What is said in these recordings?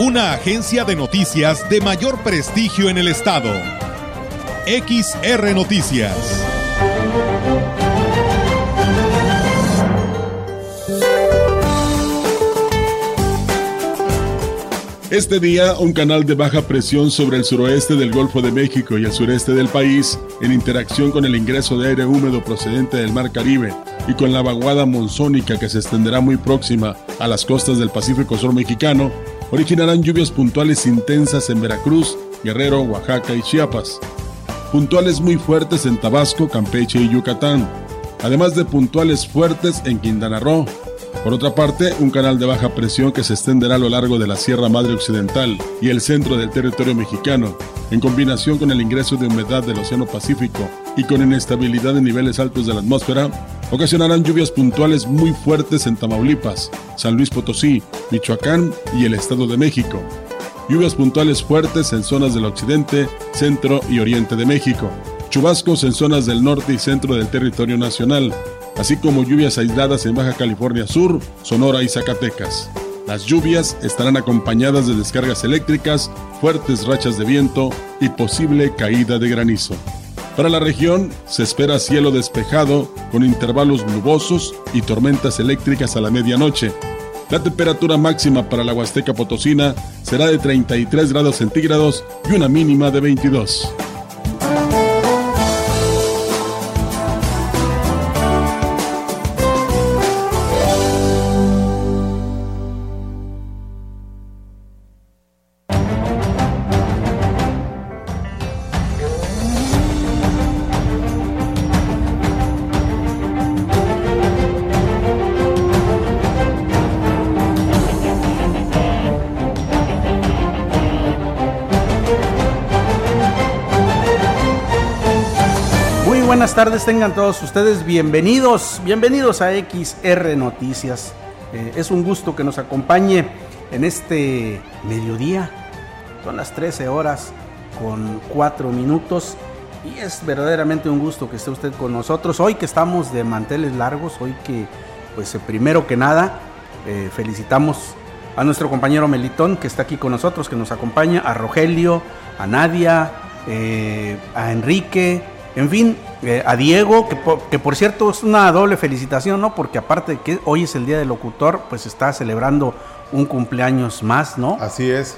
Una agencia de noticias de mayor prestigio en el estado. XR Noticias. Este día, un canal de baja presión sobre el suroeste del Golfo de México y el sureste del país, en interacción con el ingreso de aire húmedo procedente del Mar Caribe y con la vaguada monzónica que se extenderá muy próxima a las costas del Pacífico Sur mexicano, originarán lluvias puntuales intensas en Veracruz, Guerrero, Oaxaca y Chiapas. Puntuales muy fuertes en Tabasco, Campeche y Yucatán, además de puntuales fuertes en Quintana Roo, por otra parte, un canal de baja presión que se extenderá a lo largo de la Sierra Madre Occidental y el centro del territorio mexicano, en combinación con el ingreso de humedad del Océano Pacífico y con inestabilidad en niveles altos de la atmósfera, ocasionarán lluvias puntuales muy fuertes en Tamaulipas, San Luis Potosí, Michoacán y el Estado de México. Lluvias puntuales fuertes en zonas del occidente, centro y oriente de México. Chubascos en zonas del norte y centro del territorio nacional, así como lluvias aisladas en Baja California Sur, Sonora y Zacatecas. Las lluvias estarán acompañadas de descargas eléctricas, fuertes rachas de viento y posible caída de granizo. Para la región se espera cielo despejado con intervalos nubosos y tormentas eléctricas a la medianoche. La temperatura máxima para la Huasteca Potosina será de 33 grados centígrados y una mínima de 22. Tardes tengan todos ustedes. Bienvenidos, bienvenidos a XR Noticias. Eh, es un gusto que nos acompañe en este mediodía. Son las 13 horas con 4 minutos y es verdaderamente un gusto que esté usted con nosotros. Hoy que estamos de manteles largos, hoy que, pues eh, primero que nada, eh, felicitamos a nuestro compañero Melitón que está aquí con nosotros, que nos acompaña, a Rogelio, a Nadia, a Enrique, en fin, eh, a Diego, que por, cierto es una doble felicitación, ¿no? Porque aparte de que hoy es el Día del Locutor, pues está celebrando un cumpleaños más, ¿no? Así es.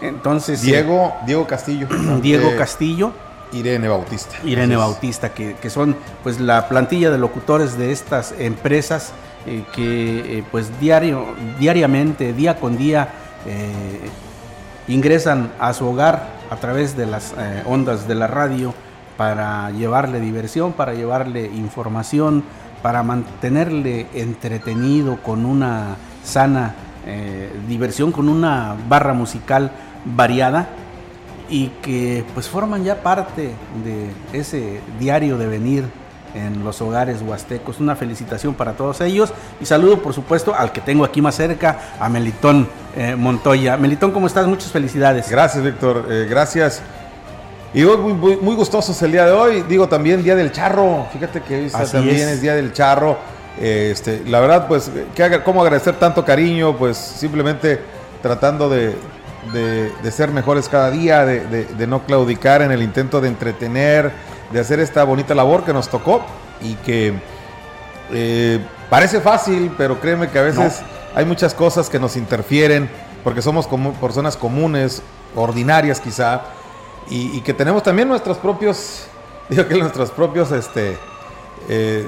Entonces. Diego, Diego Castillo. Diego Castillo. Irene Bautista. Irene Bautista, que, son pues la plantilla de locutores de estas empresas eh, que eh, pues diario, diariamente, día con día, ingresan a su hogar a través de las ondas de la radio para llevarle diversión, para llevarle información, para mantenerle entretenido con una sana eh, diversión, con una barra musical variada y que pues forman ya parte de ese diario de venir en los hogares huastecos. Una felicitación para todos ellos y saludo por supuesto al que tengo aquí más cerca, a Melitón eh, Montoya. Melitón, ¿cómo estás? Muchas felicidades. Gracias, Víctor. Eh, gracias. Y hoy muy, muy, gustosos el día de hoy. Digo, también Día del Charro. Fíjate que hoy también es. Día del Charro. Este, la verdad, pues, ¿qué, ¿cómo agradecer tanto cariño? Pues simplemente tratando de, ser mejores cada día, de, no claudicar en el intento de entretener, de hacer esta bonita labor que nos tocó y que eh, parece fácil, pero créeme que a veces hay muchas cosas que nos interfieren porque somos como personas comunes, ordinarias quizá y, que tenemos también nuestros propios, digo que nuestros propios, este, eh,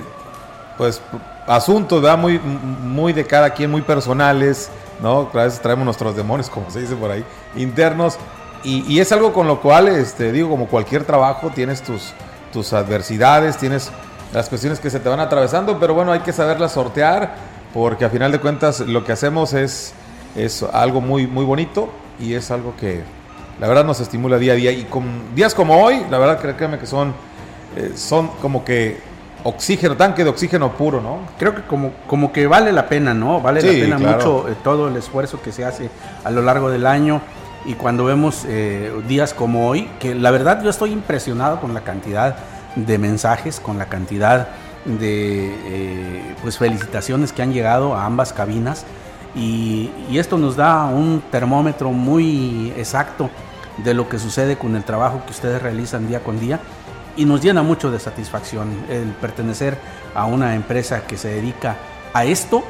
pues, asuntos, ¿verdad? Muy, muy de cada quien, muy personales, ¿no? A veces traemos nuestros demonios, como se dice por ahí, internos. Y, es algo con lo cual, este, digo, como cualquier trabajo, tienes tus, tus adversidades, tienes las cuestiones que se te van atravesando, pero bueno, hay que saberlas sortear, porque a final de cuentas lo que hacemos es, es algo muy, muy bonito y es algo que, la verdad nos estimula día a día. Y con días como hoy, la verdad créeme que son, eh, son como que oxígeno, tanque de oxígeno puro, ¿no? Creo que como, como que vale la pena, ¿no? Vale la pena mucho eh, todo el esfuerzo que se hace a lo largo del año. Y cuando vemos eh, días como hoy, que la verdad yo estoy impresionado con la cantidad de mensajes, con la cantidad de pues felicitaciones que han llegado a ambas cabinas y, esto nos da un termómetro muy exacto de lo que sucede con el trabajo que ustedes realizan día con día y nos llena mucho de satisfacción el pertenecer a una empresa que se dedica a esto.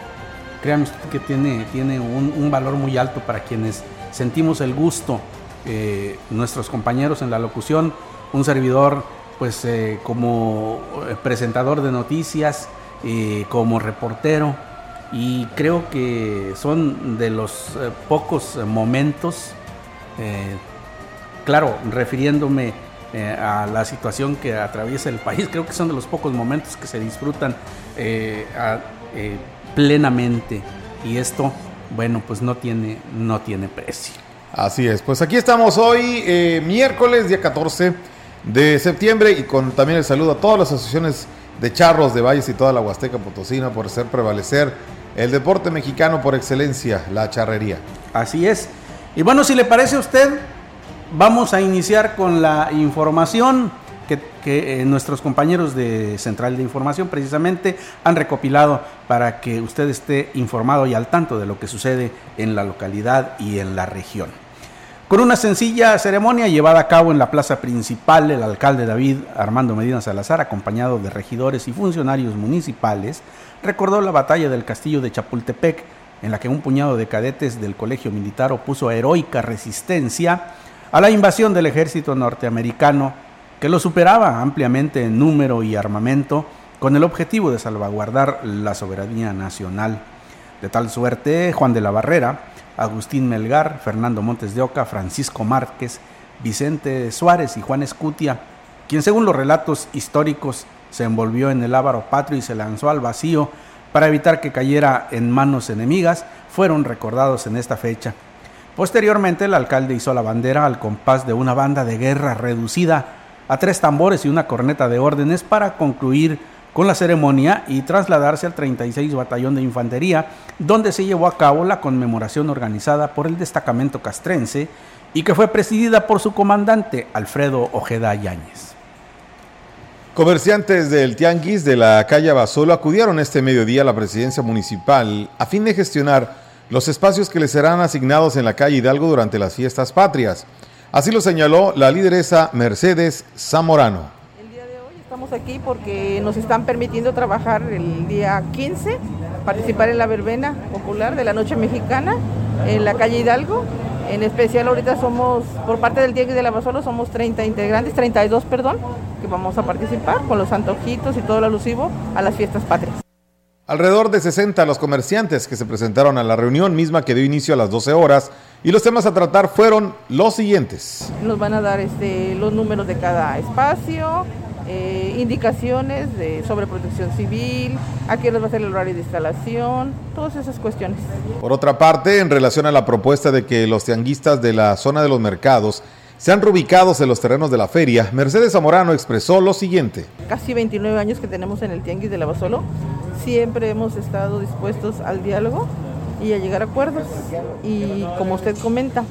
Créanme que tiene, tiene un, valor muy alto para quienes sentimos el gusto, eh, nuestros compañeros en la locución, un servidor pues eh, como presentador de noticias, eh, como reportero, y creo que son de los eh, pocos momentos, eh, claro, refiriéndome eh, a la situación que atraviesa el país, creo que son de los pocos momentos que se disfrutan plenamente y esto, bueno, pues no tiene, no tiene precio. Así es, pues aquí estamos hoy, miércoles, día 14 de septiembre y con también el saludo a todas las asociaciones de charros de Valles y toda la Huasteca Potosina por hacer prevalecer el deporte mexicano por excelencia, la charrería. Así es. Y bueno, si le parece a usted, vamos a iniciar con la información que, eh, nuestros compañeros de Central de Información precisamente han recopilado para que usted esté informado y al tanto de lo que sucede en la localidad y en la región. Con una sencilla ceremonia llevada a cabo en la plaza principal, el alcalde David Armando Medina Salazar, acompañado de regidores y funcionarios municipales, recordó la batalla del castillo de Chapultepec, en la que un puñado de cadetes del colegio militar opuso heroica resistencia a la invasión del ejército norteamericano, que lo superaba ampliamente en número y armamento, con el objetivo de salvaguardar la soberanía nacional. De tal suerte, Juan de la Barrera, Agustín Melgar, Fernando Montes de Oca, Francisco Márquez, Vicente Suárez y Juan Escutia, quien según los relatos históricos se envolvió en el ávaro patrio y se lanzó al vacío para evitar que cayera en manos enemigas, fueron recordados en esta fecha. Posteriormente, el alcalde hizo la bandera al compás de una banda de guerra reducida a tres tambores y una corneta de órdenes para concluir con la ceremonia y trasladarse al 36 Batallón de Infantería, donde se llevó a cabo la conmemoración organizada por el destacamento castrense y que fue presidida por su comandante Alfredo Ojeda Yáñez. Comerciantes del Tianguis de la calle Basolo acudieron este mediodía a la presidencia municipal a fin de gestionar los espacios que les serán asignados en la calle Hidalgo durante las fiestas patrias. Así lo señaló la lideresa Mercedes Zamorano. El día de hoy estamos aquí porque nos están permitiendo trabajar el día 15, participar en la verbena popular de la Noche Mexicana en la calle Hidalgo en especial ahorita somos, por parte del Tianguis de la Basolo, somos 30 integrantes, 32, perdón, que vamos a participar con los antojitos y todo lo alusivo a las fiestas patrias. Alrededor de 60 los comerciantes que se presentaron a la reunión misma que dio inicio a las 12 horas y los temas a tratar fueron los siguientes. Nos van a dar este, los números de cada espacio, eh, indicaciones de, sobre protección civil, a quién va a ser el horario de instalación, todas esas cuestiones. Por otra parte, en relación a la propuesta de que los tianguistas de la zona de los mercados sean reubicados en los terrenos de la feria, Mercedes Zamorano expresó lo siguiente. Casi 29 años que tenemos en el Tianguis de Lavasolo, siempre hemos estado dispuestos al diálogo y a llegar a acuerdos. Y como usted comenta,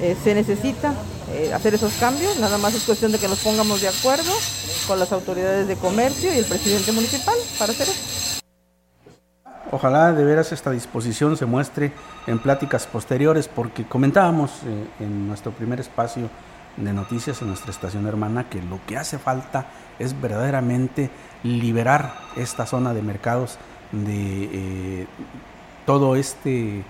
eh, se necesita eh, hacer esos cambios, nada más es cuestión de que nos pongamos de acuerdo con las autoridades de comercio y el presidente municipal para hacer eso. Ojalá de veras esta disposición se muestre en pláticas posteriores, porque comentábamos eh, en nuestro primer espacio de noticias en nuestra estación hermana que lo que hace falta es verdaderamente liberar esta zona de mercados de eh, todo este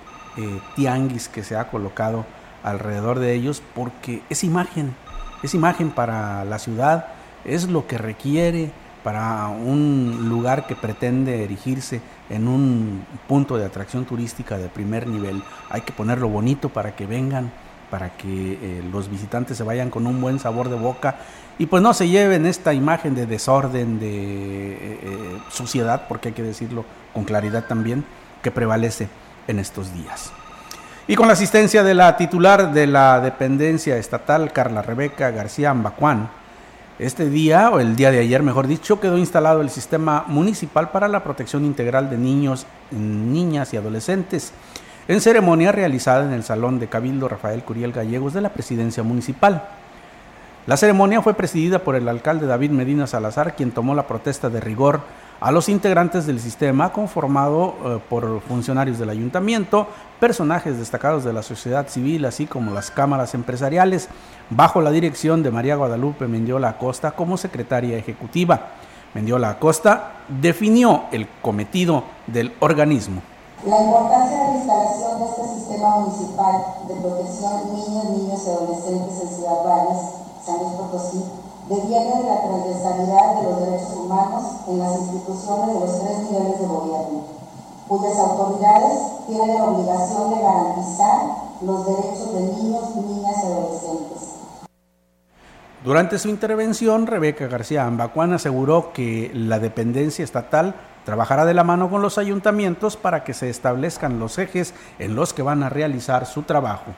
tianguis que se ha colocado alrededor de ellos porque es imagen, es imagen para la ciudad, es lo que requiere para un lugar que pretende erigirse en un punto de atracción turística de primer nivel. Hay que ponerlo bonito para que vengan, para que eh, los visitantes se vayan con un buen sabor de boca y pues no se lleven esta imagen de desorden, de eh, eh, suciedad, porque hay que decirlo con claridad también, que prevalece en estos días. Y con la asistencia de la titular de la dependencia estatal, Carla Rebeca García Ambacuán, este día, o el día de ayer mejor dicho, quedó instalado el sistema municipal para la protección integral de niños, niñas y adolescentes, en ceremonia realizada en el Salón de Cabildo Rafael Curiel Gallegos de la Presidencia Municipal. La ceremonia fue presidida por el alcalde David Medina Salazar, quien tomó la protesta de rigor a los integrantes del sistema conformado eh, por funcionarios del ayuntamiento, personajes destacados de la sociedad civil, así como las cámaras empresariales, bajo la dirección de María Guadalupe Mendiola Acosta como secretaria ejecutiva. Mendiola Acosta definió el cometido del organismo. La importancia de la instalación de este sistema municipal de protección niños, niños y adolescentes en Ciudad Valles, San Luis Potosí, deviene de la transversalidad de los derechos humanos en las instituciones de los tres niveles de gobierno, cuyas autoridades tienen la obligación de garantizar los derechos de niños, niñas y adolescentes. Durante su intervención, Rebeca García Ambacuán aseguró que la dependencia estatal trabajará de la mano con los ayuntamientos para que se establezcan los ejes en los que van a realizar su trabajo.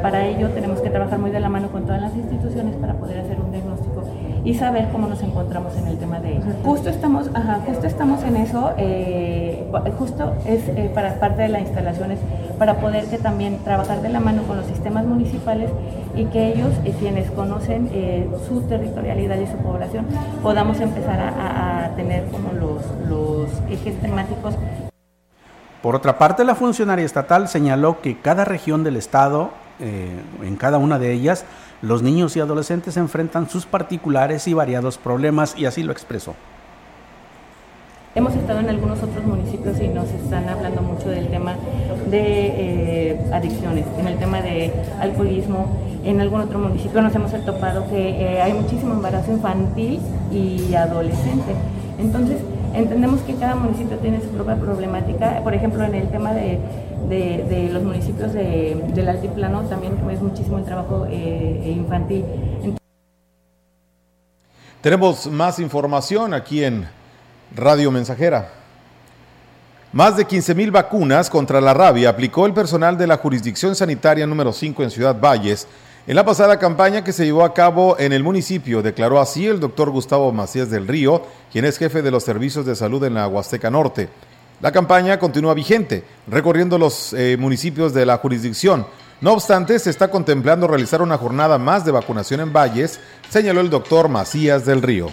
Para ello tenemos que trabajar muy de la mano con todas las instituciones para poder hacer y saber cómo nos encontramos en el tema de ellos. Justo estamos, ajá, justo estamos en eso, eh, justo es eh, para parte de las instalaciones para poder que también trabajar de la mano con los sistemas municipales y que ellos, eh, quienes conocen su territorialidad y su población, podamos empezar a, tener como los, los ejes temáticos por otra parte, la funcionaria estatal señaló que cada región del Estado, en cada una de ellas, los niños y adolescentes enfrentan sus particulares y variados problemas y así lo expresó. Hemos estado en algunos otros municipios y nos están hablando mucho del tema de eh, adicciones, en el tema de alcoholismo. En algún otro municipio nos hemos topado que eh, hay muchísimo embarazo infantil y adolescente. Entonces, entendemos que cada municipio tiene su propia problemática. Por ejemplo, en el tema de de, los municipios del altiplano también es muchísimo el trabajo eh, infantil. Tenemos más información aquí en Radio Mensajera. Más de 15 mil vacunas contra la rabia aplicó el personal de la jurisdicción sanitaria número 5 en Ciudad Valles en la pasada campaña que se llevó a cabo en el municipio. Declaró así el doctor Gustavo Macías del Río, quien es jefe de los servicios de salud en la Huasteca Norte. La campaña continúa vigente, recorriendo los eh, municipios de la jurisdicción. No obstante, se está contemplando realizar una jornada más de vacunación en Valles, señaló el doctor Macías del Río.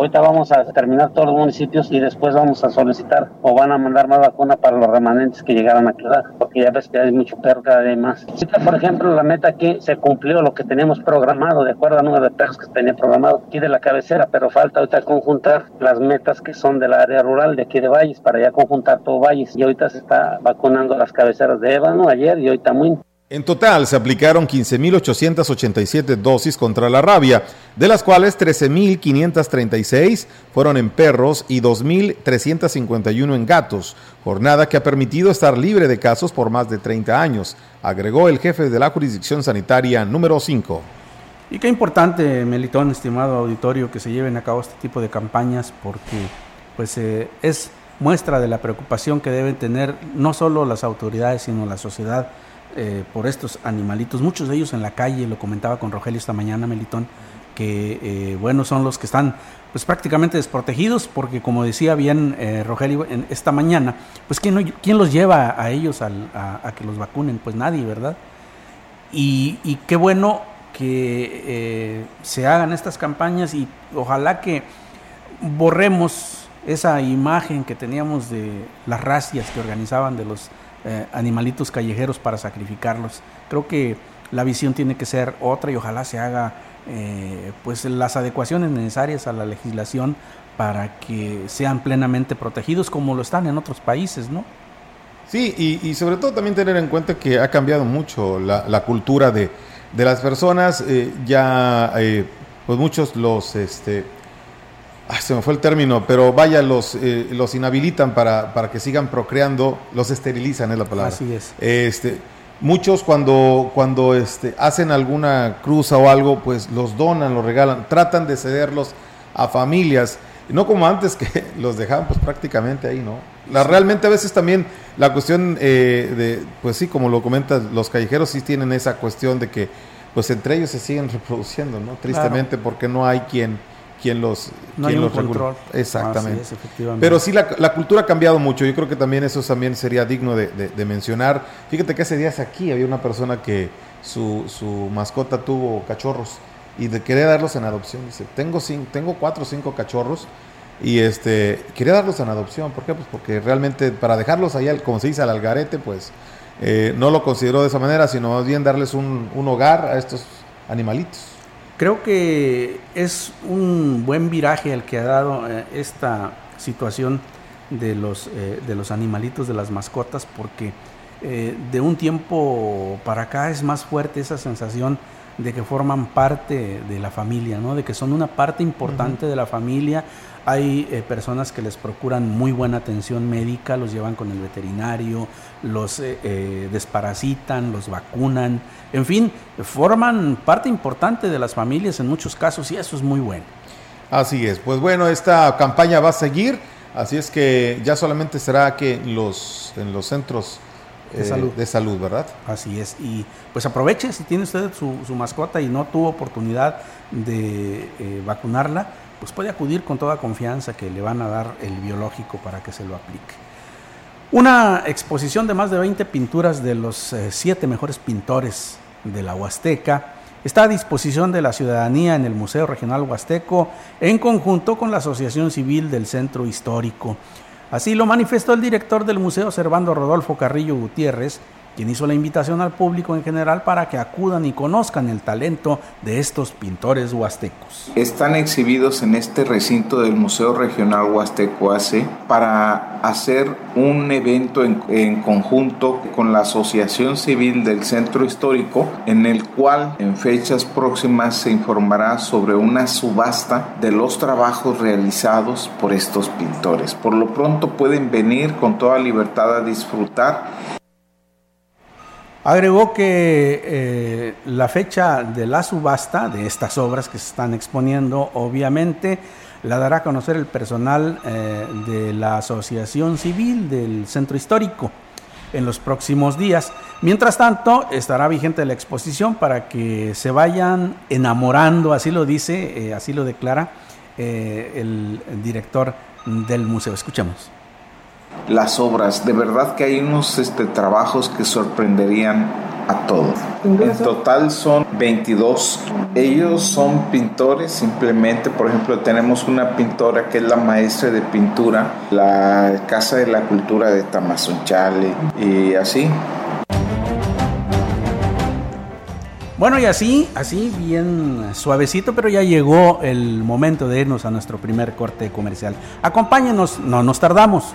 Ahorita vamos a terminar todos los municipios y después vamos a solicitar o van a mandar más vacuna para los remanentes que llegaron a quedar, porque ya ves que hay mucho perro cada vez más. Por ejemplo, la meta aquí se cumplió lo que teníamos programado, de acuerdo al número de perros que tenía programado aquí de la cabecera, pero falta ahorita conjuntar las metas que son del área rural de aquí de Valles, para ya conjuntar todo Valles. Y ahorita se está vacunando las cabeceras de Ébano ayer y ahorita muy en total se aplicaron 15.887 dosis contra la rabia, de las cuales 13.536 fueron en perros y 2.351 en gatos, jornada que ha permitido estar libre de casos por más de 30 años, agregó el jefe de la jurisdicción sanitaria número 5. Y qué importante, Melitón, estimado auditorio, que se lleven a cabo este tipo de campañas porque pues eh, es muestra de la preocupación que deben tener no solo las autoridades, sino la sociedad eh, por estos animalitos, muchos de ellos en la calle, lo comentaba con Rogelio esta mañana, Melitón, que eh, bueno, son los que están pues prácticamente desprotegidos, porque como decía bien eh, Rogelio en esta mañana, pues ¿quién, quién los lleva a ellos a, que los vacunen? Pues nadie, ¿verdad? Y, y qué bueno que se hagan estas campañas y ojalá que borremos esa imagen que teníamos de las racias que organizaban de los eh, animalitos callejeros para sacrificarlos. Creo que la visión tiene que ser otra y ojalá se haga eh, pues las adecuaciones necesarias a la legislación para que sean plenamente protegidos como lo están en otros países, ¿no? Sí, y, sobre todo también tener en cuenta que ha cambiado mucho la, cultura de, las personas, eh, ya pues muchos los este, se me fue el término, pero vaya, los, eh, los inhabilitan para, para, que sigan procreando, los esterilizan, es la palabra. Así es. Este, muchos cuando, cuando este, hacen alguna cruza o algo, pues los donan, los regalan, tratan de cederlos a familias. no como antes que los dejaban pues prácticamente ahí, ¿no? La, realmente a veces también la cuestión eh, de, pues sí, como lo comentas, los callejeros sí tienen esa cuestión de que pues entre ellos se siguen reproduciendo, ¿no? Tristemente porque no hay quien quien los no hay un control. Exactamente. Pero sí la, la, cultura ha cambiado mucho. Yo creo que también eso también sería digno de, de, mencionar. Fíjate que hace días aquí había una persona que su, su mascota tuvo cachorros y de quería darlos en adopción. Dice, tengo, cinco, tengo cuatro o cinco cachorros y este quería darlos en adopción. ¿Por qué? Pues porque realmente para dejarlos allá, como se dice, al algarete, pues eh, no lo consideró de esa manera, sino más bien darles un, un hogar a estos animalitos. Creo que es un buen viraje el que ha dado eh, esta situación de los, eh, de los animalitos, de las mascotas, porque de un tiempo para acá es más fuerte esa sensación de que forman parte de la familia, ¿no? de que son una parte importante de la familia. Hay eh, personas que les procuran muy buena atención médica, los llevan con el veterinario, los eh, eh, desparasitan, los vacunan, en fin, forman parte importante de las familias en muchos casos y eso es muy bueno. Así es, pues bueno, esta campaña va a seguir, así es que ya solamente será que los, en los centros de, salud. de salud, ¿verdad? Así es. Y pues aproveche si tiene usted su, mascota y no tuvo oportunidad de eh, vacunarla, pues puede acudir con toda confianza que le van a dar el biológico para que se lo aplique. Una exposición de más de 20 pinturas de los eh, siete mejores pintores de la Huasteca está a disposición de la ciudadanía en el Museo Regional Huasteco en conjunto con la Asociación Civil del Centro Histórico. Así lo manifestó el director del Museo Servando Rodolfo Carrillo Gutiérrez, quien hizo la invitación al público en general para que acudan y conozcan el talento de estos pintores huastecos. Están exhibidos en este recinto del Museo Regional Huasteco AC para hacer un evento en, conjunto con la Asociación Civil del Centro Histórico, en el cual en fechas próximas se informará sobre una subasta de los trabajos realizados por estos pintores. Por lo pronto pueden venir con toda libertad a disfrutar Agregó que eh, la fecha de la subasta de estas obras que se están exponiendo, obviamente, la dará a conocer el personal eh, de la Asociación Civil del Centro Histórico en los próximos días. Mientras tanto, estará vigente la exposición para que se vayan enamorando, así lo dice, eh, así lo declara el director del museo. Escuchemos las obras. De verdad que hay unos este, trabajos que sorprenderían a todos. En total son 22. Ellos son pintores, simplemente, por ejemplo, tenemos una pintora que es la maestra de pintura, la Casa de la Cultura de Tamazunchale y así. Bueno, y así, así bien suavecito, pero ya llegó el momento de irnos a nuestro primer corte comercial. Acompáñenos, no nos tardamos.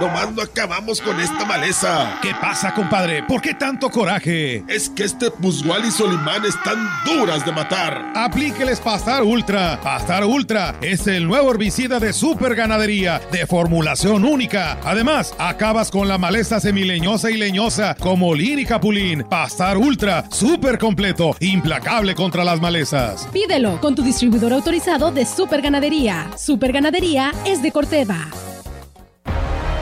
Nomás no acabamos con esta maleza. ¿Qué pasa, compadre? ¿Por qué tanto coraje? Es que este Musgual y Solimán están duras de matar. Aplíqueles Pastar Ultra. Pastar Ultra es el nuevo herbicida de super ganadería, de formulación única. Además, acabas con la maleza semileñosa y leñosa, como lin y capulín. Pastar Ultra, súper completo, implacable contra las malezas. Pídelo con tu distribuidor autorizado de super ganadería. Super ganadería es de Corteva.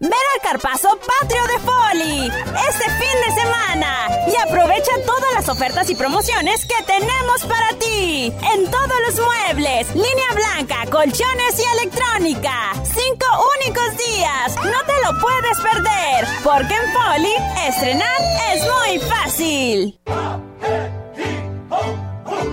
Ven al Carpazo Patrio de Foli este fin de semana y aprovecha todas las ofertas y promociones que tenemos para ti en todos los muebles, línea blanca, colchones y electrónica. Cinco únicos días, no te lo puedes perder, porque en Foli estrenar es muy fácil.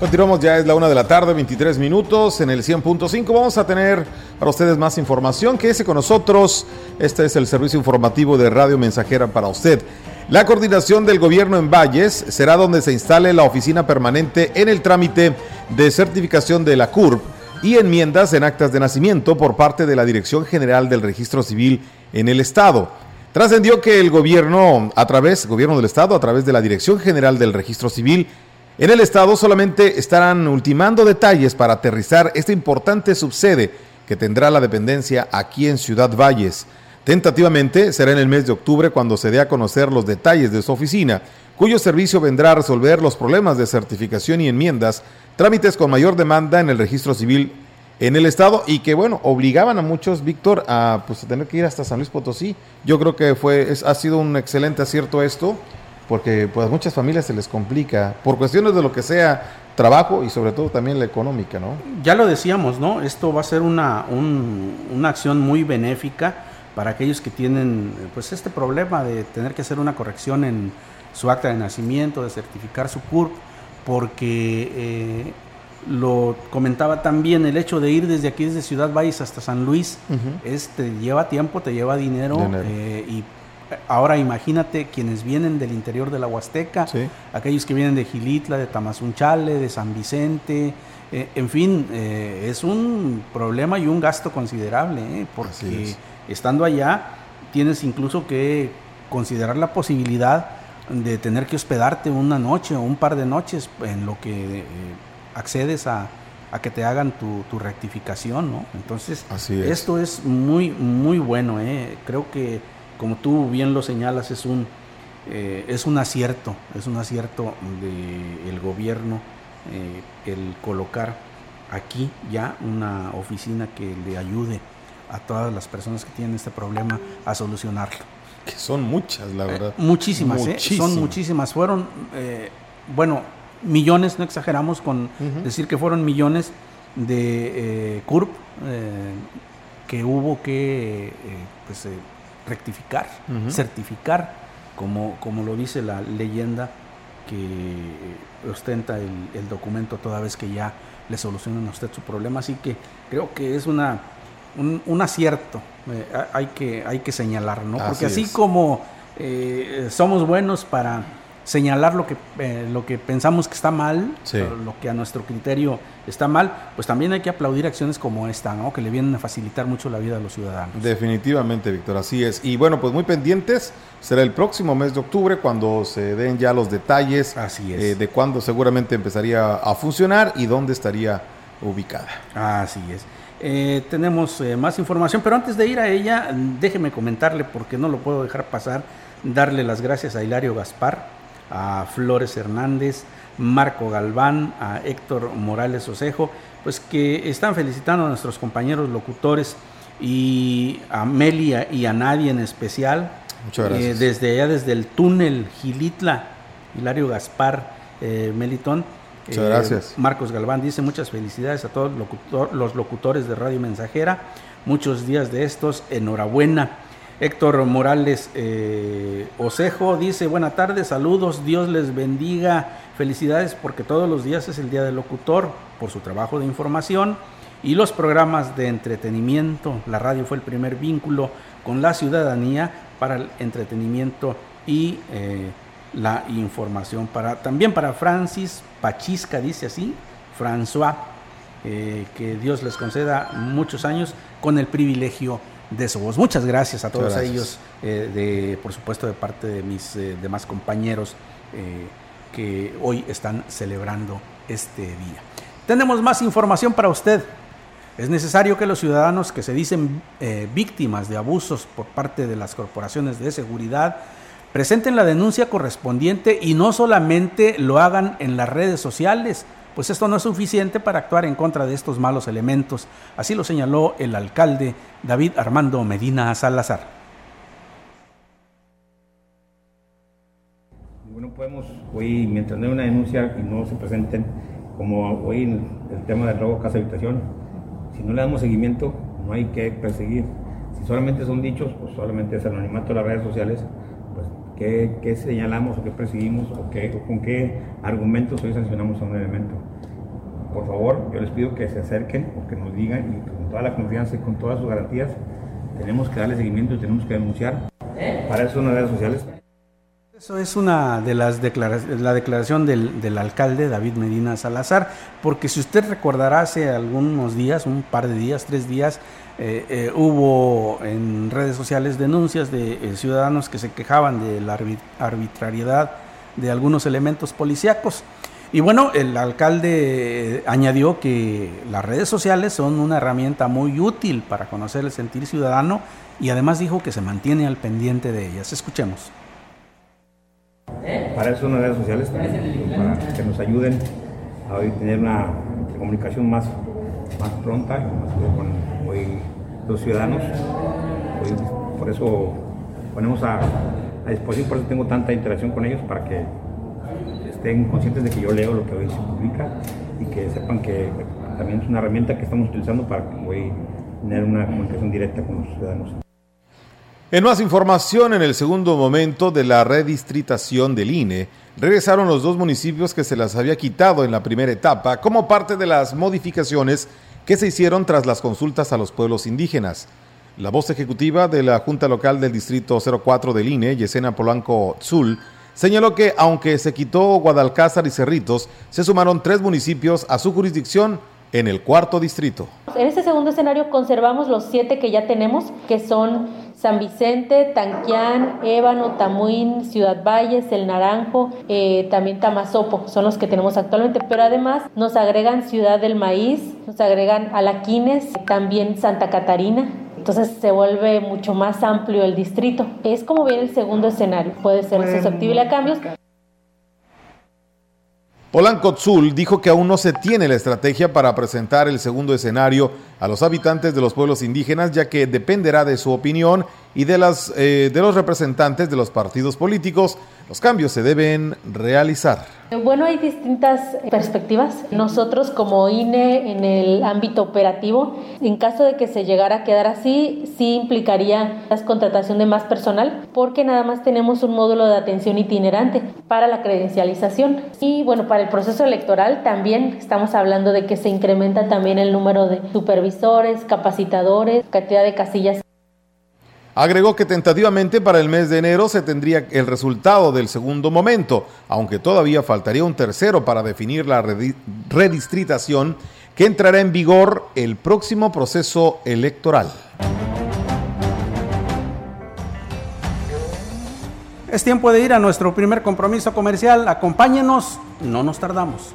Continuamos, ya es la una de la tarde, 23 minutos en el 100.5. Vamos a tener para ustedes más información. Quédese con nosotros. Este es el servicio informativo de Radio Mensajera para usted. La coordinación del gobierno en Valles será donde se instale la oficina permanente en el trámite de certificación de la CURP y enmiendas en actas de nacimiento por parte de la Dirección General del Registro Civil en el Estado. Trascendió que el gobierno, a través, gobierno del Estado, a través de la Dirección General del Registro Civil, en el Estado solamente estarán ultimando detalles para aterrizar esta importante subsede que tendrá la dependencia aquí en Ciudad Valles. Tentativamente será en el mes de octubre cuando se dé a conocer los detalles de su oficina, cuyo servicio vendrá a resolver los problemas de certificación y enmiendas, trámites con mayor demanda en el registro civil en el estado y que bueno, obligaban a muchos, Víctor, a pues, tener que ir hasta San Luis Potosí. Yo creo que fue, es, ha sido un excelente acierto esto porque pues a muchas familias se les complica por cuestiones de lo que sea trabajo y sobre todo también la económica, ¿no? Ya lo decíamos, ¿no? Esto va a ser una, una acción muy benéfica para aquellos que tienen pues este problema de tener que hacer una corrección en su acta de nacimiento, de certificar su CURP, porque eh, lo comentaba también, el hecho de ir desde aquí, desde Ciudad Valles hasta San Luis, te lleva tiempo, te lleva dinero, eh, y Ahora imagínate quienes vienen del interior de la Huasteca, aquellos que vienen de Gilitla, de Tamazunchale, de San Vicente, eh, en fin, eh, es un problema y un gasto considerable, eh, porque estando allá tienes incluso que considerar la posibilidad de tener que hospedarte una noche o un par de noches en lo que accedes a, que te hagan tu, rectificación, ¿no? Entonces, esto es muy, muy bueno, creo que como tú bien lo señalas, es un, eh, es un acierto, es un acierto del gobierno eh, el colocar aquí ya una oficina que le ayude a todas las personas que tienen este problema a solucionarlo. Que son muchas, la verdad. muchísimas, son muchísimas. Fueron, bueno, millones, no exageramos con decir que fueron millones de CURP que hubo que pues, rectificar, certificar, como, como lo dice la leyenda que ostenta el, documento toda vez que ya le solucionan a usted su problema. Así que creo que es una, un, acierto, eh, hay, que, hay que señalar, ¿no? Porque así, como eh, somos buenos para señalar lo que, eh, lo que pensamos que está mal, lo que a nuestro criterio está mal, pues también hay que aplaudir acciones como esta, ¿no? que le vienen a facilitar mucho la vida a los ciudadanos. Definitivamente, Víctor, así es. Y bueno, pues muy pendientes, será el próximo mes de octubre cuando se den ya los detalles eh, de cuándo seguramente empezaría a funcionar y dónde estaría ubicada. Así es. Eh, tenemos más información, pero antes de ir a ella, déjeme comentarle, porque no lo puedo dejar pasar, darle las gracias a Hilario Gaspar, a Flores Hernández, Marco Galván, a Héctor Morales Osejo, pues que están felicitando a nuestros compañeros locutores y a Melia y a nadie en especial. Muchas gracias. desde allá, desde el túnel Gilitla, Hilario Gaspar Melitón. Muchas gracias. Marcos Galván dice muchas felicidades a todos los locutores de Radio Mensajera. Muchos días de estos, enhorabuena. Héctor Morales eh, Osejo dice, buena tarde, saludos, Dios les bendiga, felicidades porque todos los días es el Día del Locutor por su trabajo de información y los programas de entretenimiento. La radio fue el primer vínculo con la ciudadanía para el entretenimiento y eh, la información. Para, también para Francis Pachisca, dice así, François, eh, que Dios les conceda muchos años con el privilegio de su voz. Muchas gracias a todos ellos, eh, de, por supuesto de parte de mis eh, demás compañeros eh, que hoy están celebrando este día. Tenemos más información para usted. Es necesario que los ciudadanos que se dicen víctimas de abusos por parte de las corporaciones de seguridad presenten la denuncia correspondiente y no solamente lo hagan en las redes sociales, pues esto no es suficiente para actuar en contra de estos malos elementos. Así lo señaló el alcalde David Armando Medina Salazar. Bueno, podemos hoy, mientras no hay una denuncia y no se presenten, como hoy el tema del robo casa habitación, si no le damos seguimiento, no hay que perseguir. Si solamente son dichos, pues solamente es anonimato de las redes sociales, pues ¿qué, señalamos o qué perseguimos o, qué, o con qué argumentos hoy sancionamos a un elemento? Por favor, yo les pido que se acerquen o que nos digan y con toda la confianza y con todas sus garantías, tenemos que darle seguimiento y tenemos que denunciar. Para eso son las redes sociales. Eso es una de las declaraciones, la declaración del, del, alcalde David Medina Salazar, porque si usted recordará hace algunos días, un par de días, tres días, eh, eh, hubo en redes sociales denuncias de eh, ciudadanos que se quejaban de la arbitrariedad de algunos elementos policíacos. Y bueno, el alcalde añadió que las redes sociales son una herramienta muy útil para conocer el sentir ciudadano y además dijo que se mantiene al pendiente de ellas. Escuchemos. Para eso son las redes sociales, para que nos ayuden a tener una comunicación más, más pronta con los ciudadanos. por eso ponemos a, a disposición, por eso tengo tanta interacción con ellos, para que estén conscientes de que yo leo lo que hoy se publica y que sepan que también es una herramienta que estamos utilizando para hoy tener una comunicación directa con los ciudadanos. En más información, en el segundo momento de la redistritación del INE, regresaron los dos municipios que se las había quitado en la primera etapa como parte de las modificaciones que se hicieron tras las consultas a los pueblos indígenas. La voz ejecutiva de la Junta Local del Distrito 04 del INE, Yesenia Polanco Zul, señaló que aunque se quitó Guadalcázar y Cerritos, se sumaron tres municipios a su jurisdicción en el cuarto distrito. En este segundo escenario conservamos los siete que ya tenemos, que son San Vicente, Tanquián, Ébano, Tamuín, Ciudad Valles, El Naranjo, eh, también Tamazopo, son los que tenemos actualmente, pero además nos agregan Ciudad del Maíz, nos agregan Alaquines, también Santa Catarina, entonces se vuelve mucho más amplio el distrito. Es como viene el segundo escenario, puede ser susceptible a cambios. Polanco Tzul dijo que aún no se tiene la estrategia para presentar el segundo escenario a los habitantes de los pueblos indígenas, ya que dependerá de su opinión y de, las, eh, de los representantes de los partidos políticos. Los cambios se deben realizar. Bueno, hay distintas perspectivas. Nosotros como INE en el ámbito operativo, en caso de que se llegara a quedar así, sí implicaría la contratación de más personal, porque nada más tenemos un módulo de atención itinerante para la credencialización. Y bueno, para el proceso electoral también estamos hablando de que se incrementa también el número de supervisores, capacitadores, cantidad de casillas Agregó que tentativamente para el mes de enero se tendría el resultado del segundo momento, aunque todavía faltaría un tercero para definir la redistritación que entrará en vigor el próximo proceso electoral. Es tiempo de ir a nuestro primer compromiso comercial. Acompáñenos, no nos tardamos.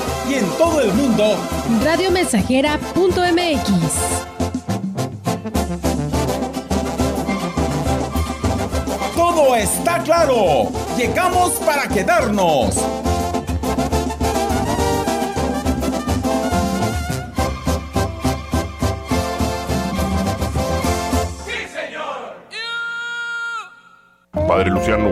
Y en todo el mundo, radiomensajera.mx. Todo está claro. Llegamos para quedarnos. Padre Luciano,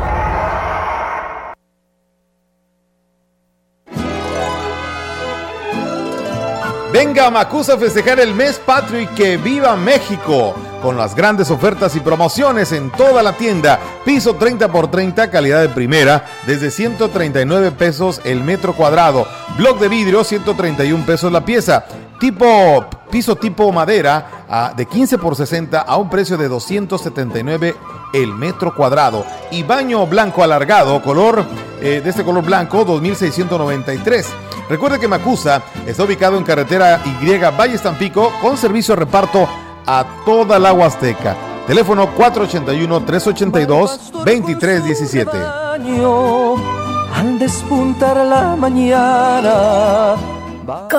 Venga a Macusa a festejar el mes patrio y que viva México con las grandes ofertas y promociones en toda la tienda. Piso 30 por 30, calidad de primera, desde 139 pesos el metro cuadrado. Bloc de vidrio, 131 pesos la pieza. Tipo piso tipo madera de 15 por 60 a un precio de 279 el metro cuadrado. Y baño blanco alargado, color eh, de este color blanco, 2693. Recuerde que Macusa está ubicado en carretera Y Valle Tampico con servicio de reparto a toda la Huasteca. Teléfono 481-382-2317. Al despuntar la mañana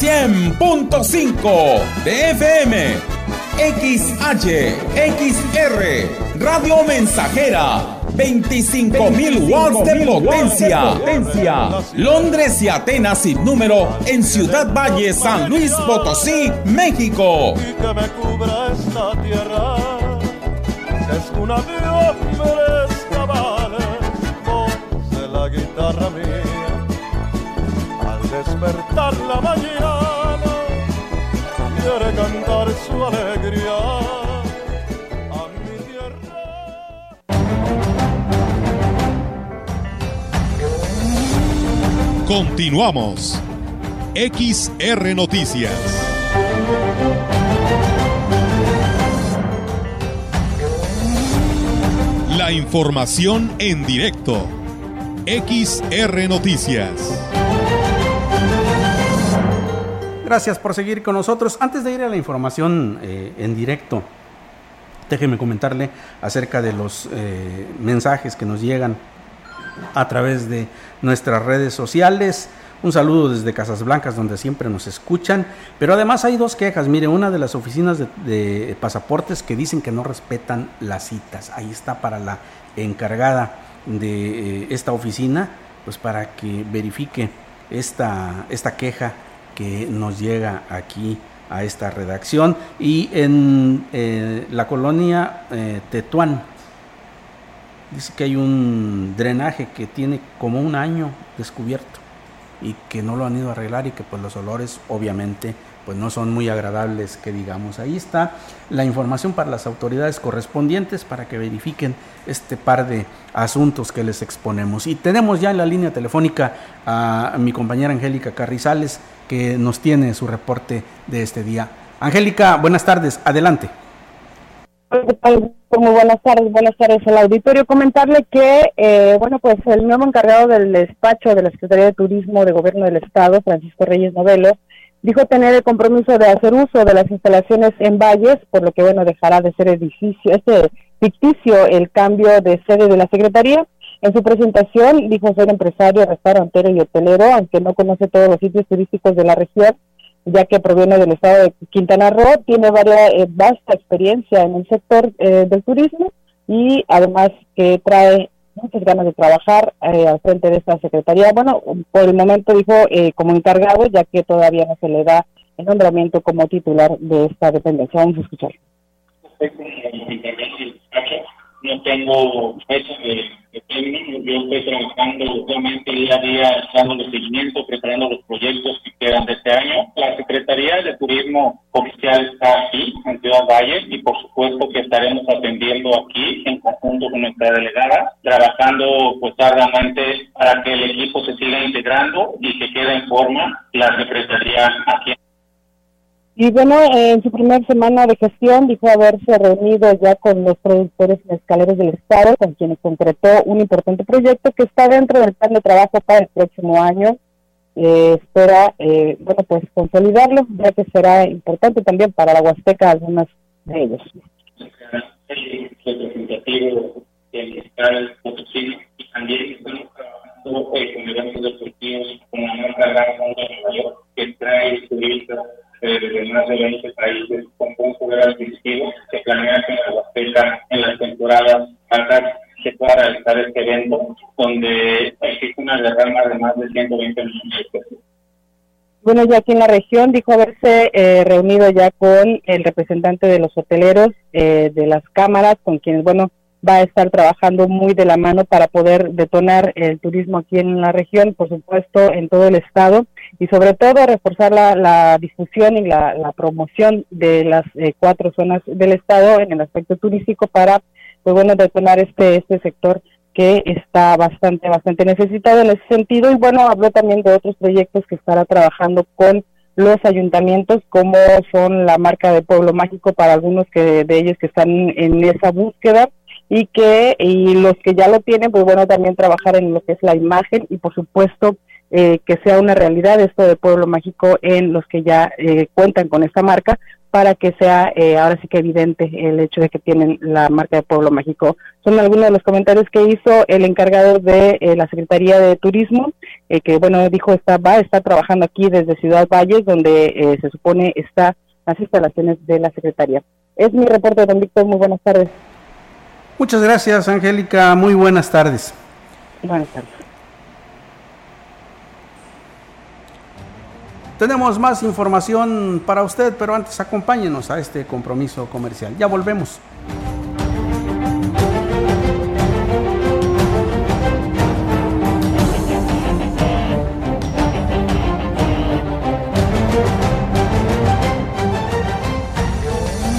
100.5 de FM, XH, XR, Radio Mensajera, 25.000 watts de potencia. Londres y Atenas sin número en Ciudad Valle, San Luis Potosí, México. Y que me cubra esta tierra, que es una de hombres cabales, voz de la guitarra mía, al despertar la mañana cantar su alegría. A mi. Continuamos. XR Noticias. La información en directo. XR Noticias. Gracias por seguir con nosotros. Antes de ir a la información eh, en directo, déjeme comentarle acerca de los eh, mensajes que nos llegan a través de nuestras redes sociales. Un saludo desde Casas Blancas, donde siempre nos escuchan. Pero además hay dos quejas. Mire, una de las oficinas de, pasaportes que dicen que no respetan las citas. Ahí está para la encargada de eh, esta oficina, pues para que verifique esta, esta queja que nos llega aquí a esta redacción y en eh, la colonia eh, Tetuán. Dice que hay un drenaje que tiene como un año descubierto y que no lo han ido a arreglar y que pues los olores obviamente pues no son muy agradables que digamos. Ahí está la información para las autoridades correspondientes para que verifiquen este par de asuntos que les exponemos. Y tenemos ya en la línea telefónica a mi compañera Angélica Carrizales que nos tiene su reporte de este día. Angélica, buenas tardes, adelante. Muy buenas tardes, buenas tardes al auditorio. Comentarle que, eh, bueno, pues el nuevo encargado del despacho de la Secretaría de Turismo de Gobierno del Estado, Francisco Reyes Novelo, dijo tener el compromiso de hacer uso de las instalaciones en Valles, por lo que, bueno, dejará de ser edificio, este ficticio el cambio de sede de la Secretaría. En su presentación dijo ser empresario, restaurantero y hotelero, aunque no conoce todos los sitios turísticos de la región, ya que proviene del estado de Quintana Roo, tiene varias, eh, vasta experiencia en el sector eh, del turismo y además que trae muchas ganas de trabajar eh, al frente de esta secretaría. Bueno, por el momento dijo como encargado, ya que todavía no se le da el nombramiento como titular de esta dependencia. Vamos a escuchar no tengo fecha de, yo estoy trabajando obviamente día a día, dando seguimiento, preparando los proyectos que quedan de este año. La Secretaría de Turismo Oficial está aquí, en Ciudad Valle, y por supuesto que estaremos atendiendo aquí, en conjunto con nuestra delegada, trabajando pues arduamente para que el equipo se siga integrando y que quede en forma la Secretaría aquí y bueno, en su primera semana de gestión dijo haberse reunido ya con los productores mezcaleros del Estado, con quienes concretó un importante proyecto que está dentro del plan de trabajo para el próximo año. Eh, espera, eh, bueno, pues consolidarlo, ya que será importante también para la Huasteca algunas de ellos. El representativo del Potosí y también eh, con eventos deportivos con la marca Gran Fondo de Nueva York, que trae turistas de más de 20 países con un poder adquisitivo. Se planea que en la en las temporadas altas, se pueda realizar este evento, donde existe una derrama de más de 120 millones de pesos. Bueno, ya aquí en la región dijo haberse eh, reunido ya con el representante de los hoteleros, eh, de las cámaras, con quienes, bueno, va a estar trabajando muy de la mano para poder detonar el turismo aquí en la región, por supuesto, en todo el estado y sobre todo reforzar la, difusión y la, promoción de las eh, cuatro zonas del estado en el aspecto turístico para, pues bueno, detonar este, este sector que está bastante, bastante necesitado en ese sentido. Y bueno, habló también de otros proyectos que estará trabajando con los ayuntamientos, como son la marca de Pueblo Mágico para algunos que de ellos que están en esa búsqueda y que y los que ya lo tienen, pues bueno, también trabajar en lo que es la imagen y por supuesto eh, que sea una realidad esto de Pueblo Mágico en los que ya eh, cuentan con esta marca para que sea eh, ahora sí que evidente el hecho de que tienen la marca de Pueblo Mágico. Son algunos de los comentarios que hizo el encargado de la Secretaría de Turismo, que bueno, dijo está, va a estar trabajando aquí desde Ciudad Valles, donde se supone está las instalaciones de la Secretaría. Es mi reporte, don Víctor, muy buenas tardes. Muchas gracias, Angélica. Muy buenas tardes. Buenas tardes. Tenemos más información para usted, pero antes acompáñenos a este compromiso comercial. Ya volvemos.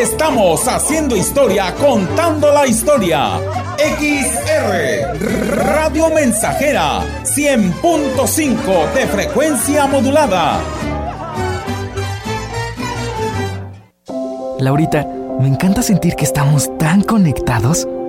Estamos haciendo historia, contando la historia. XR Radio Mensajera 100.5 de frecuencia modulada. Laurita, me encanta sentir que estamos tan conectados.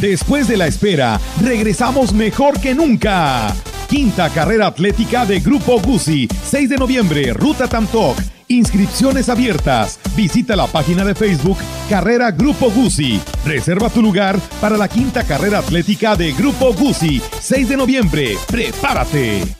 Después de la espera, regresamos mejor que nunca. Quinta carrera atlética de Grupo Guzzi, 6 de noviembre, Ruta Tamtoc. Inscripciones abiertas. Visita la página de Facebook Carrera Grupo Guzzi. Reserva tu lugar para la quinta carrera atlética de Grupo Guzzi, 6 de noviembre. ¡Prepárate!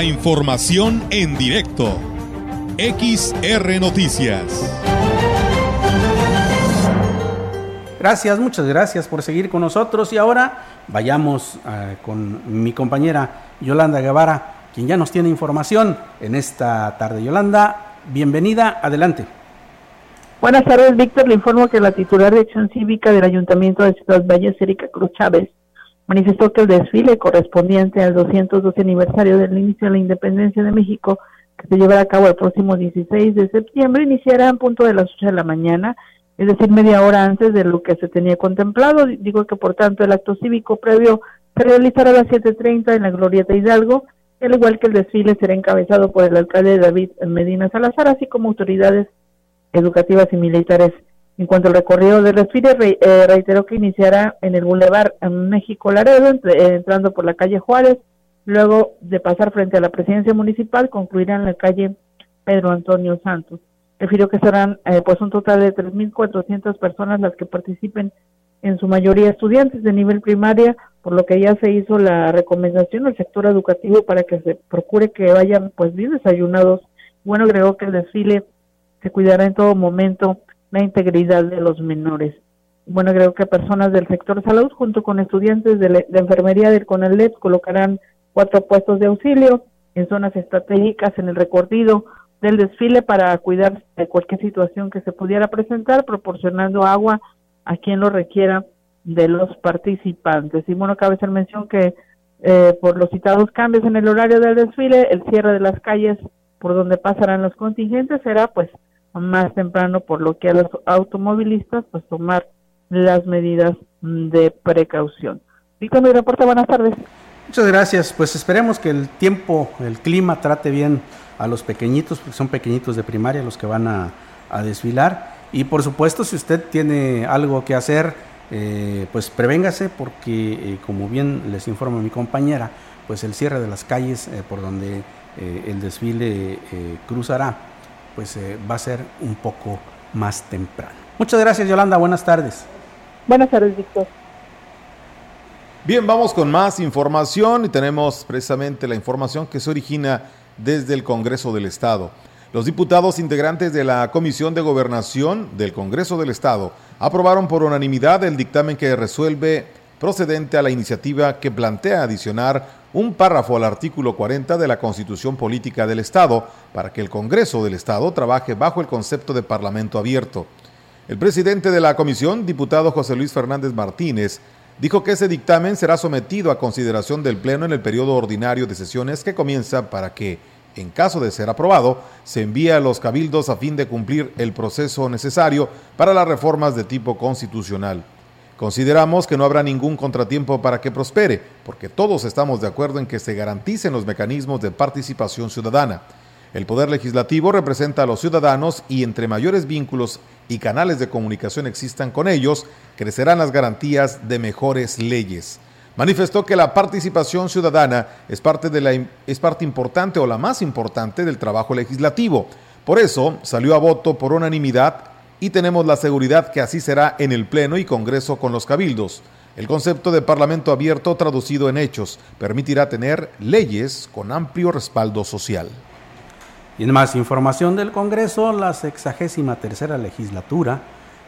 La información en directo. XR Noticias. Gracias, muchas gracias por seguir con nosotros y ahora vayamos uh, con mi compañera Yolanda Guevara, quien ya nos tiene información en esta tarde. Yolanda, bienvenida, adelante. Buenas tardes, Víctor. Le informo que la titular de Acción Cívica del Ayuntamiento de Ciudad Valles, Erika Cruz Chávez, manifestó que el desfile correspondiente al 212 aniversario del inicio de la independencia de México, que se llevará a cabo el próximo 16 de septiembre, iniciará en punto de las 8 de la mañana, es decir, media hora antes de lo que se tenía contemplado. Digo que, por tanto, el acto cívico previo se realizará a las 7.30 en la Glorieta Hidalgo, al igual que el desfile será encabezado por el alcalde David Medina Salazar, así como autoridades educativas y militares. En cuanto al recorrido del desfile, eh, reiteró que iniciará en el Boulevard México Laredo, eh, entrando por la calle Juárez, luego de pasar frente a la presidencia municipal, concluirá en la calle Pedro Antonio Santos. Refirió que serán eh, pues un total de 3.400 personas las que participen, en su mayoría estudiantes de nivel primaria, por lo que ya se hizo la recomendación al sector educativo para que se procure que vayan pues bien desayunados. Bueno, agregó que el desfile se cuidará en todo momento la integridad de los menores. Bueno, creo que personas del sector salud junto con estudiantes de, enfermería del CONALEP colocarán cuatro puestos de auxilio en zonas estratégicas en el recorrido del desfile para cuidar de cualquier situación que se pudiera presentar, proporcionando agua a quien lo requiera de los participantes. Y bueno, cabe hacer mención que eh, por los citados cambios en el horario del desfile, el cierre de las calles por donde pasarán los contingentes será pues más temprano, por lo que a los automovilistas pues tomar las medidas de precaución. Víctor, mi reporte, buenas tardes. Muchas gracias, pues esperemos que el tiempo, el clima trate bien a los pequeñitos, porque son pequeñitos de primaria los que van a, desfilar. Y por supuesto, si usted tiene algo que hacer, eh, pues prevéngase, porque eh, como bien les informa mi compañera, pues el cierre de las calles eh, por donde el desfile cruzará, pues eh, va a ser un poco más temprano. Muchas gracias Yolanda, buenas tardes. Buenas tardes Víctor. Bien, vamos con más información y tenemos precisamente la información que se origina desde el Congreso del Estado. Los diputados integrantes de la Comisión de Gobernación del Congreso del Estado aprobaron por unanimidad el dictamen que resuelve procedente a la iniciativa que plantea adicionar un párrafo al artículo 40 de la Constitución Política del Estado para que el Congreso del Estado trabaje bajo el concepto de Parlamento abierto. El presidente de la comisión, diputado José Luis Fernández Martínez, dijo que ese dictamen será sometido a consideración del Pleno en el periodo ordinario de sesiones que comienza para que, en caso de ser aprobado, se envíe a los cabildos a fin de cumplir el proceso necesario para las reformas de tipo constitucional. Consideramos que no habrá ningún contratiempo para que prospere, porque todos estamos de acuerdo en que se garanticen los mecanismos de participación ciudadana. El Poder Legislativo representa a los ciudadanos y entre mayores vínculos y canales de comunicación existan con ellos, crecerán las garantías de mejores leyes. Manifestó que la participación ciudadana es parte, de la, es parte importante o la más importante del trabajo legislativo. Por eso salió a voto por unanimidad y tenemos la seguridad que así será en el Pleno y Congreso con los cabildos. El concepto de Parlamento abierto traducido en hechos permitirá tener leyes con amplio respaldo social. Y en más información del Congreso, la sexagésima tercera legislatura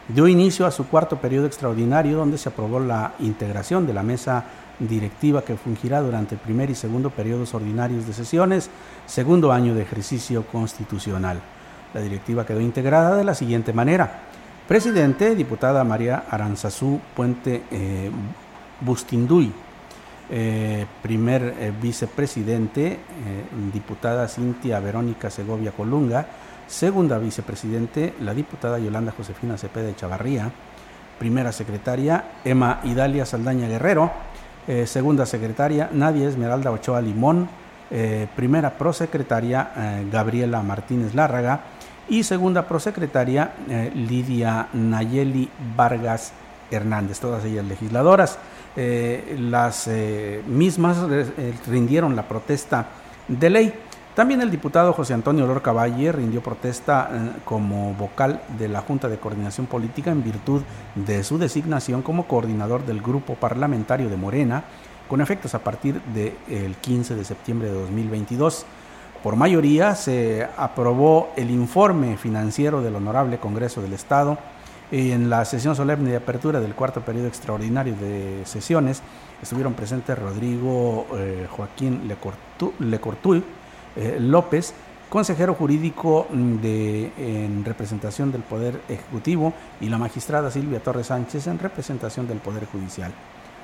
dio inicio a su cuarto periodo extraordinario donde se aprobó la integración de la mesa directiva que fungirá durante el primer y segundo periodos ordinarios de sesiones, segundo año de ejercicio constitucional. La directiva quedó integrada de la siguiente manera. Presidente, diputada María Aranzazú Puente eh, Bustinduy. Eh, primer eh, vicepresidente, diputada Cintia Verónica Segovia Colunga. Segunda vicepresidente, la diputada Yolanda Josefina Cepeda de Chavarría. Primera secretaria, Emma Idalia Saldaña Guerrero. segunda secretaria, Nadia Esmeralda Ochoa Limón. primera prosecretaria, Gabriela Martínez Lárraga y segunda prosecretaria eh, Lidia Nayeli Vargas Hernández, todas ellas legisladoras. Eh, las eh, mismas rindieron la protesta de ley. También el diputado José Antonio Lorca Valle rindió protesta como vocal de la Junta de Coordinación Política en virtud de su designación como coordinador del grupo parlamentario de Morena, con efectos a partir del 15 de septiembre de 2022. Por mayoría se aprobó el informe financiero del Honorable Congreso del Estado y en la sesión solemne de apertura del cuarto periodo extraordinario de sesiones estuvieron presentes Rodrigo eh, Joaquín Lecortu, eh, López, consejero jurídico de, en representación del Poder Ejecutivo, y la magistrada Silvia Torres Sánchez en representación del Poder Judicial.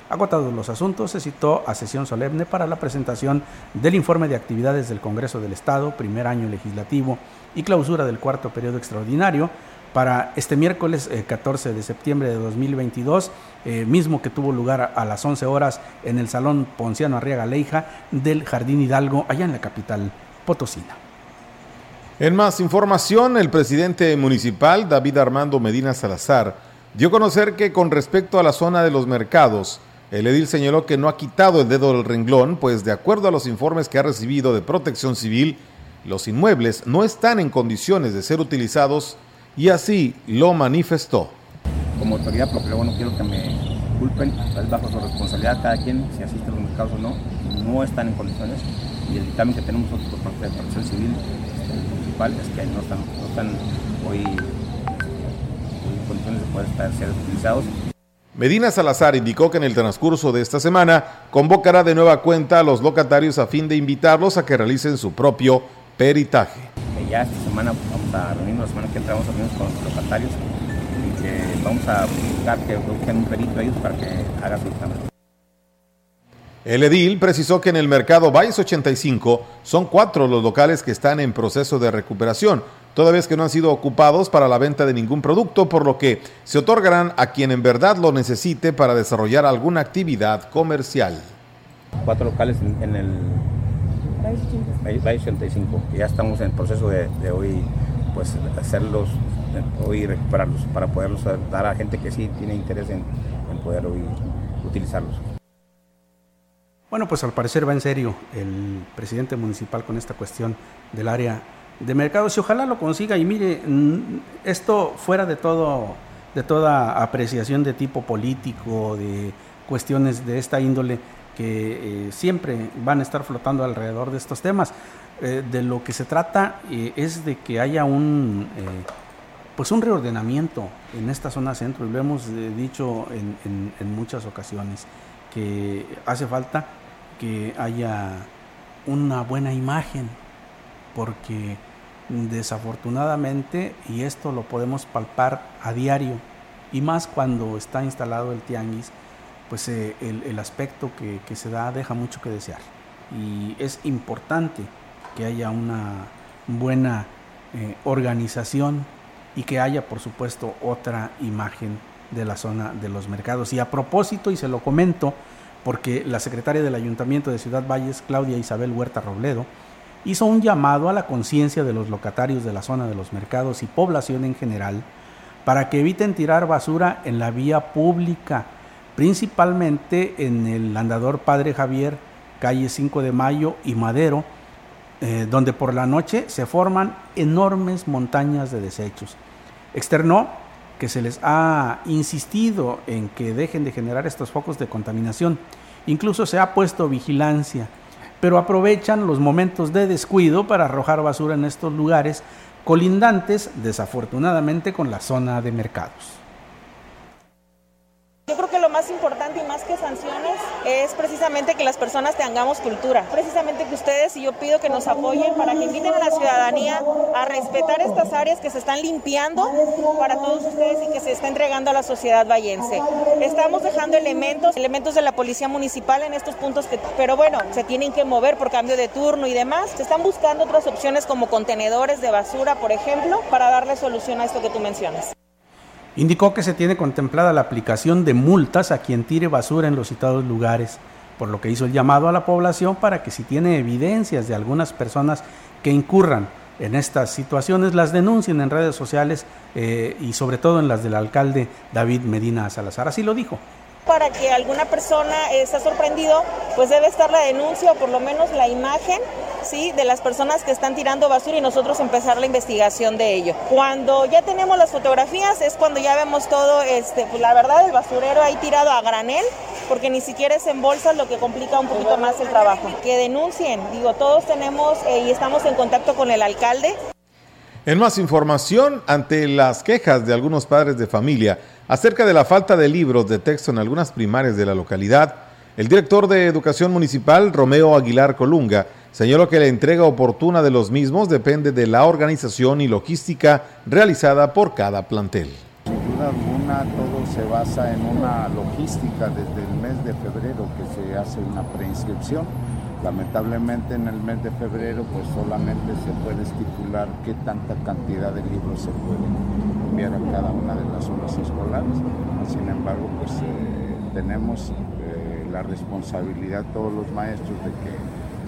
Agotados los asuntos, se citó a sesión solemne para la presentación del informe de actividades del Congreso del Estado, primer año legislativo y clausura del cuarto periodo extraordinario para este miércoles 14 eh, de septiembre de 2022, eh, mismo que tuvo lugar a, las 11 horas en el Salón Ponciano Arriaga Leija del Jardín Hidalgo, allá en la capital potosina. En más información, el presidente municipal, David Armando Medina Salazar, dio a conocer que con respecto a la zona de los mercados, el edil señaló que no ha quitado el dedo del renglón, pues de acuerdo a los informes que ha recibido de protección civil, los inmuebles no están en condiciones de ser utilizados y así lo manifestó. Como autoridad, porque luego no quiero que me culpen, es bajo su responsabilidad cada quien, si asiste a los mercados o no, no están en condiciones y el dictamen que tenemos nosotros por parte de protección civil este, municipal es que no están, no están hoy, en condiciones de poder estar, ser utilizados. Medina Salazar indicó que en el transcurso de esta semana convocará de nueva cuenta a los locatarios a fin de invitarlos a que realicen su propio peritaje. Ya esta semana vamos a reunirnos, la semana que entra vamos a reunirnos con los locatarios y que vamos a buscar que busquen un perito a ellos para que haga su examen. El edil precisó que en el mercado Valles 85 son cuatro los locales que están en proceso de recuperación, toda vez que no han sido ocupados para la venta de ningún producto, por lo que se otorgarán a quien en verdad lo necesite para desarrollar alguna actividad comercial. Cuatro locales en, el Valle 85, ya estamos en el proceso de, hoy pues hacerlos, hoy recuperarlos, para poderlos dar a gente que sí tiene interés en, poder hoy utilizarlos. Bueno, pues al parecer va en serio el presidente municipal con esta cuestión del área de mercados y ojalá lo consiga y mire, esto fuera de todo, de toda apreciación de tipo político, de cuestiones de esta índole que eh, siempre van a estar flotando alrededor de estos temas. eh, de lo que se trata eh, es de que haya un, pues un reordenamiento en esta zona centro, y lo hemos dicho en muchas ocasiones, que hace falta que haya una buena imagen, porque desafortunadamente, y esto lo podemos palpar a diario, y más cuando está instalado el tianguis, pues el, el, aspecto que, que, se da deja mucho que desear. Y es importante que haya una buena eh, organización y que haya, por supuesto, otra imagen de la zona de los mercados. Y a propósito, y se lo comento, porque la secretaria del Ayuntamiento de Ciudad Valles, Claudia Isabel Huerta Robledo, hizo un llamado a la conciencia de los locatarios de la zona de los mercados y población en general para que eviten tirar basura en la vía pública, principalmente en el andador Padre Javier, calle 5 de Mayo y Madero, eh, donde por la noche se forman enormes montañas de desechos. Externó que se les ha insistido en que dejen de generar estos focos de contaminación. Incluso se ha puesto vigilancia, pero aprovechan los momentos de descuido para arrojar basura en estos lugares colindantes desafortunadamente con la zona de mercados. Lo más importante y más que sanciones es precisamente que las personas tengamos cultura. Precisamente que ustedes y yo pido que nos apoyen para que inviten a la ciudadanía a respetar estas áreas que se están limpiando para todos ustedes y que se está entregando a la sociedad vallense. Estamos dejando elementos, elementos de la policía municipal en estos puntos, que, pero bueno, se tienen que mover por cambio de turno y demás. Se están buscando otras opciones como contenedores de basura, por ejemplo, para darle solución a esto que tú mencionas. Indicó que se tiene contemplada la aplicación de multas a quien tire basura en los citados lugares, por lo que hizo el llamado a la población para que si tiene evidencias de algunas personas que incurran en estas situaciones, las denuncien en redes sociales eh, y sobre todo en las del alcalde David Medina Salazar. Así lo dijo para que alguna persona esté sorprendido, pues debe estar la denuncia o por lo menos la imagen ¿sí? de las personas que están tirando basura y nosotros empezar la investigación de ello. Cuando ya tenemos las fotografías es cuando ya vemos todo, este, pues la verdad, el basurero ahí tirado a granel, porque ni siquiera es en bolsas lo que complica un poquito más el trabajo. Que denuncien, digo, todos tenemos eh, y estamos en contacto con el alcalde. En más información, ante las quejas de algunos padres de familia acerca de la falta de libros de texto en algunas primarias de la localidad, el director de Educación Municipal, Romeo Aguilar Colunga, señaló que la entrega oportuna de los mismos depende de la organización y logística realizada por cada plantel. Sin duda alguna, todo se basa en una logística desde el mes de febrero que se hace una preinscripción. Lamentablemente en el mes de febrero pues solamente se puede estipular qué tanta cantidad de libros se pueden enviar a cada una de las zonas escolares. Sin embargo, pues eh, tenemos eh, la responsabilidad todos los maestros de que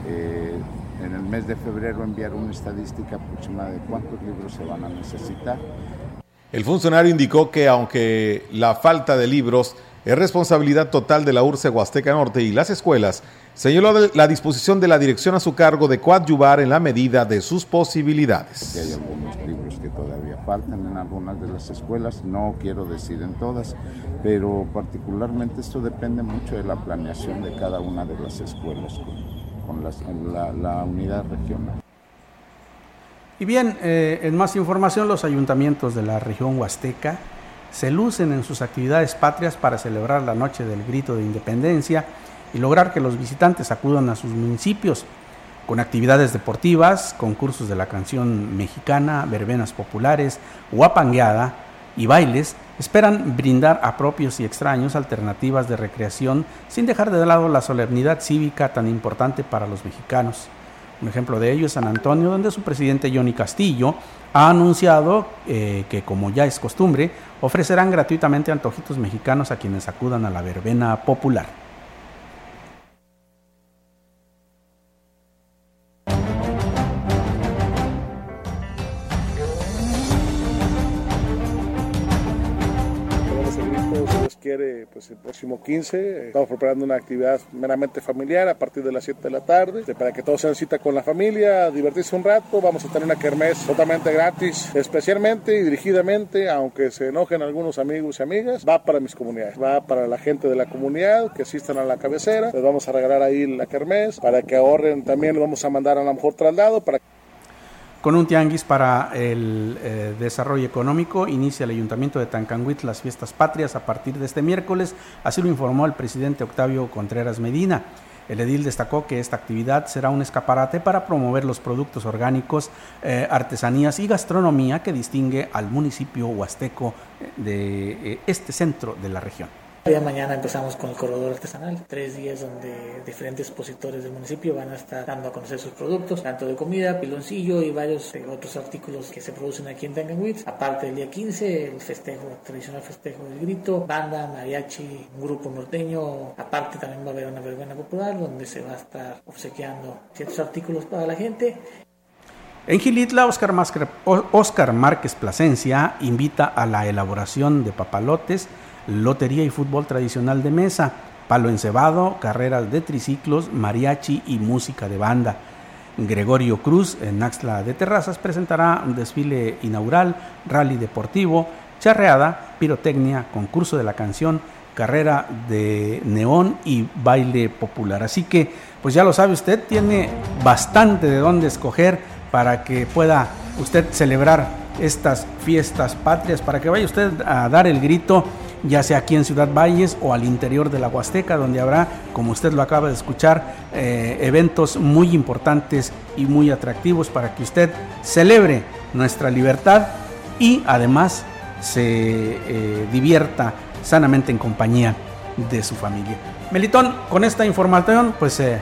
eh, en el mes de febrero enviar una estadística aproximada de cuántos libros se van a necesitar. El funcionario indicó que aunque la falta de libros es responsabilidad total de la URCE Huasteca Norte y las escuelas, señaló la disposición de la dirección a su cargo de coadyuvar en la medida de sus posibilidades. hay algunos libros que todavía faltan en algunas de las escuelas, no quiero decir en todas, pero particularmente esto depende mucho de la planeación de cada una de las escuelas con la, unidad regional. Y bien, eh, en más información, los ayuntamientos de la región huasteca se lucen en sus actividades patrias para celebrar la noche del grito de independencia y lograr que los visitantes acudan a sus municipios con actividades deportivas, concursos de la canción mexicana, verbenas populares, guapangueada y bailes Esperan brindar a propios y extraños alternativas de recreación sin dejar de lado la solemnidad cívica tan importante para los mexicanos. Un ejemplo de ello es San Antonio, donde su presidente Johnny Castillo ha anunciado eh, que, como ya es costumbre, ofrecerán gratuitamente antojitos mexicanos a quienes acudan a la verbena popular. Pues el próximo 15. Estamos preparando una actividad meramente familiar a partir de las 7 de la tarde para que todos sean cita con la familia, divertirse un rato. Vamos a tener una kermés totalmente gratis, especialmente y dirigidamente, aunque se enojen algunos amigos y amigas, va para mis comunidades, va para la gente de la comunidad que asistan a la cabecera. Les vamos a regalar ahí la kermés para que ahorren. También les vamos a mandar a lo mejor traslado para con un tianguis para el eh, desarrollo económico, inicia el Ayuntamiento de Tancanguit las fiestas patrias a partir de este miércoles, así lo informó el presidente Octavio Contreras Medina. El edil destacó que esta actividad será un escaparate para promover los productos orgánicos, eh, artesanías y gastronomía que distingue al municipio huasteco de eh, este centro de la región. El de mañana empezamos con el corredor artesanal, tres días donde diferentes expositores del municipio van a estar dando a conocer sus productos, tanto de comida, piloncillo y varios eh, otros artículos que se producen aquí en Tanganwitz. Aparte del día 15, el festejo, tradicional festejo del grito, banda, mariachi, un grupo norteño. Aparte también va a haber una verbena popular donde se va a estar obsequiando ciertos artículos para la gente. En Gilitla, Oscar, Oscar Márquez Plasencia invita a la elaboración de papalotes, lotería y fútbol tradicional de mesa, palo encebado, carreras de triciclos, mariachi y música de banda. Gregorio Cruz en Naxla de Terrazas presentará un desfile inaugural, rally deportivo, charreada, pirotecnia, concurso de la canción, carrera de neón y baile popular. Así que, pues ya lo sabe usted, tiene bastante de dónde escoger para que pueda usted celebrar estas fiestas patrias, para que vaya usted a dar el grito ya sea aquí en Ciudad Valles o al interior de la Huasteca, donde habrá, como usted lo acaba de escuchar, eh, eventos muy importantes y muy atractivos para que usted celebre nuestra libertad y además se eh, divierta sanamente en compañía de su familia. Melitón, con esta información, pues eh,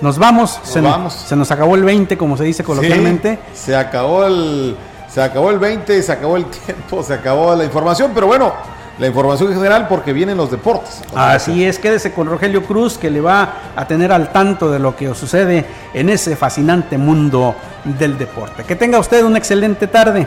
nos vamos. Nos se, vamos. se nos acabó el 20, como se dice coloquialmente. Sí, se acabó el se acabó el 20, se acabó el tiempo, se acabó la información, pero bueno, la información en general porque vienen los deportes. Así es, quédese con Rogelio Cruz que le va a tener al tanto de lo que sucede en ese fascinante mundo del deporte. Que tenga usted una excelente tarde.